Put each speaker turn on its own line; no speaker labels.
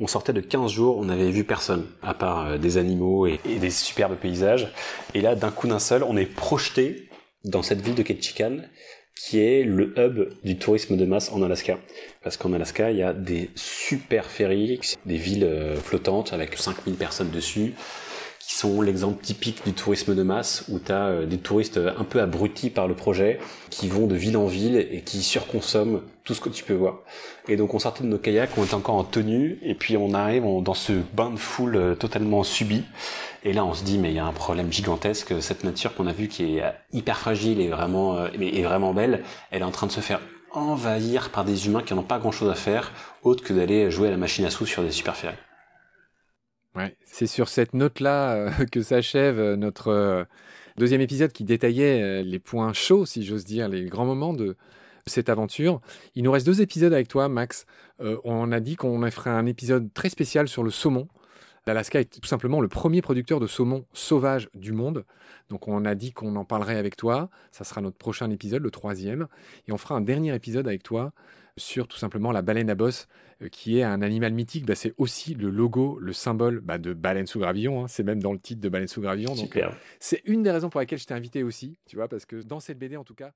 On sortait de 15 jours, on n'avait vu personne, à part euh, des animaux et, des superbes paysages. Et là, d'un coup d'un seul, on est projeté dans cette ville de Ketchikan, qui est le hub du tourisme de masse en Alaska. Parce qu'en Alaska, il y a des super ferries, des villes euh, flottantes avec 5000 personnes dessus, sont l'exemple typique du tourisme de masse, où tu as euh, des touristes un peu abrutis par le projet, qui vont de ville en ville et qui surconsomment tout ce que tu peux voir. Et donc on sortait de nos kayaks, on était encore en tenue, et puis on arrive dans ce bain de foule euh, totalement subi. Et là on se dit mais il y a un problème gigantesque, cette nature qu'on a vue qui est hyper fragile et vraiment, euh, et vraiment belle, elle est en train de se faire envahir par des humains qui n'ont pas grand chose à faire, autre que d'aller jouer à la machine à sous sur des super
c'est sur cette note-là euh, que s'achève euh, notre euh, deuxième épisode qui détaillait les points chauds, si j'ose dire, les grands moments de cette aventure. Il nous reste deux épisodes avec toi, Max. on a dit qu'on ferait un épisode très spécial sur le saumon. L'Alaska est tout simplement le premier producteur de saumon sauvage du monde. Donc on a dit qu'on en parlerait avec toi. Ça sera notre prochain épisode, le troisième. Et on fera un dernier épisode avec toi sur tout simplement la baleine à bosse, euh, qui est un animal mythique. Bah, c'est aussi le logo, le symbole bah, de baleine sous gravillon. Hein. C'est même dans le titre de baleine sous gravillon.
Super.
c'est une des raisons pour lesquelles je t'ai invité aussi, tu vois, parce que dans cette BD, en tout cas,